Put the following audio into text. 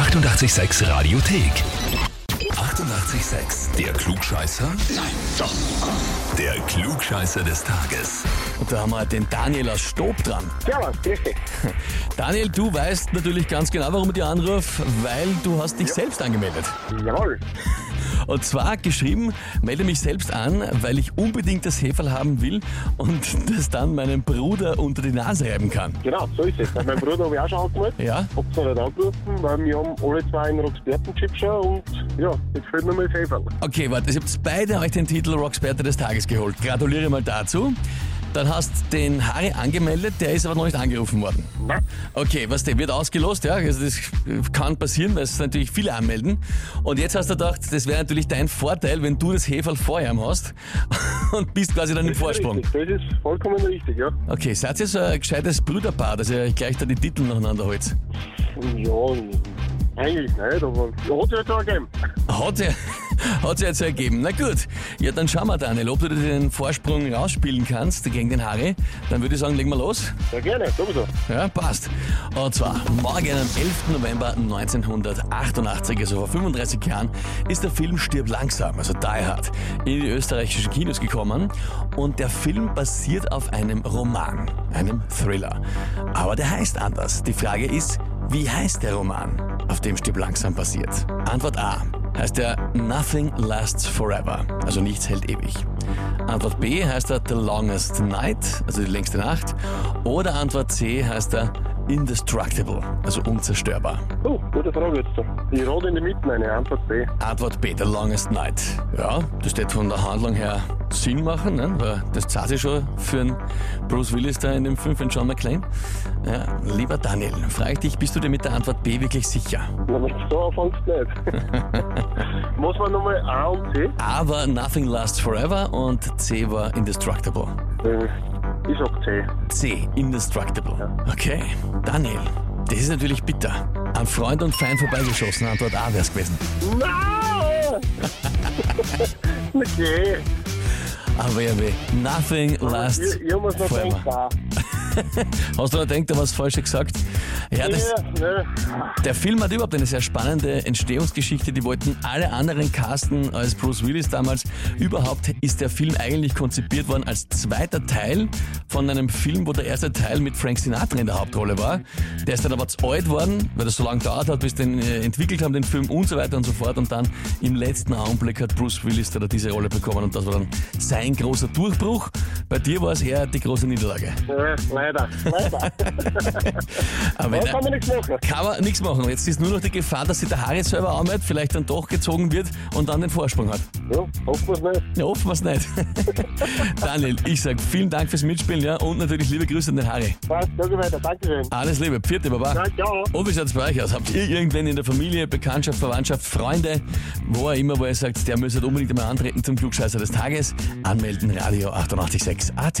886 Radiothek. 88,6. Der Klugscheißer? Nein, doch. Der Klugscheißer des Tages. Und da haben wir den Daniel aus Stob dran. Servus, grüß dich. Daniel, du weißt natürlich ganz genau, warum ich dir anrufe, weil du hast dich selbst angemeldet. Jawohl. Und zwar geschrieben, melde mich selbst an, weil ich unbedingt das Heferl haben will und das dann meinem Bruder unter die Nase reiben kann. Genau, so ist es. Mein Bruder habe ich auch schon angemeldet. Ja? Hab's noch nicht angerufen, weil wir haben alle zwei einen Rocksperten-Chip schon und ja, jetzt fehlt nur mal das Heferl. Okay, warte, ihr habt beide euch den Titel Rocksperter des Tages geholt. Gratuliere mal dazu. Dann hast den Harry angemeldet, der ist aber noch nicht angerufen worden. Okay, was der wird ausgelost, ja, also das kann passieren, weil es natürlich viele anmelden. Und jetzt hast du gedacht, das wäre natürlich dein Vorteil, wenn du das Heferl vor ihm hast und bist quasi dann im Vorsprung. Das ist vollkommen richtig, ja. Okay, seid ihr so ein gescheites Brüderpaar, dass ihr euch gleich da die Titel nacheinander holt? Ja, eigentlich nicht, aber ja, hat jetzt auch gegeben. Hat sich hat sich jetzt ergeben. Na gut, ja dann schauen wir Daniel, ob du dir den Vorsprung rausspielen kannst gegen den Harry. Dann würde ich sagen, legen wir los. Ja, gerne, sowieso. Ja, passt. Und zwar morgen am 11. November 1988, also vor 35 Jahren, ist der Film Stirb langsam, also Die Hard, in die österreichischen Kinos gekommen. Und der Film basiert auf einem Roman, einem Thriller. Aber der heißt anders. Die Frage ist, wie heißt der Roman, auf dem Stirb langsam basiert? Antwort A heißt er Nothing Lasts Forever, also nichts hält ewig. Antwort B heißt er The Longest Night, also die längste Nacht. Oder Antwort C heißt er Indestructible, also unzerstörbar. Oh, gute Frage jetzt. da. Ich rate in die Mitte eine Antwort B. Antwort B, The Longest Night. Ja, das wird von der Handlung her Sinn machen, ne? weil das zahlt sich schon für einen Bruce Willis da in dem Film von John McClane. Ja, lieber Daniel, frage ich dich, bist du dir mit der Antwort B wirklich sicher? Na, wenn du so anfängst, nicht. Muss man nochmal A und C? A war Nothing Lasts Forever und C war Indestructible. Äh, Ich sag C. C, Indestructible. Okay, Daniel, das ist natürlich bitter. An Freund und Feind vorbeigeschossen, Antwort A wär's gewesen. Nein! okay. Aber ja weh, Nothing lasts Ich, ich muss noch forever. denken. Hast du noch gedacht, du hast falsch gesagt? Ja, das, Ja, der Film hat überhaupt eine sehr spannende Entstehungsgeschichte. Die wollten alle anderen casten als Bruce Willis damals. Überhaupt ist der Film eigentlich konzipiert worden als zweiter Teil von einem Film, wo der erste Teil mit Frank Sinatra in der Hauptrolle war. Der ist dann aber zu alt worden, weil das so lange gedauert hat, bis den äh, entwickelt haben, den Film und so weiter und so fort. Und dann im letzten Augenblick hat Bruce Willis da diese Rolle bekommen und das war dann sein großer Durchbruch. Bei dir war es eher die große Niederlage. Ja, leider, leider. Aber Da kann man nichts machen. kann man nichts machen. Jetzt ist nur noch die Gefahr, dass sich der Harry selber anmeldet, vielleicht dann doch gezogen wird und dann den Vorsprung hat. Ja, hoffen wir es nicht. Ja, hoffen wir es nicht. Daniel, ich sag vielen Dank fürs Mitspielen ja, und natürlich liebe Grüße an den Harry. Passt, danke weiter, Dankeschön. Alles Liebe, Pfiat, Baba. Ja, ciao. Und wie schaut's bei euch aus? Habt ihr irgendwen in der Familie, Bekanntschaft, Verwandtschaft, Freunde, wo er immer, wo ihr sagt, der müsste unbedingt einmal antreten zum Klugscheißer des Tages? Anmelden, Radio 886 AT.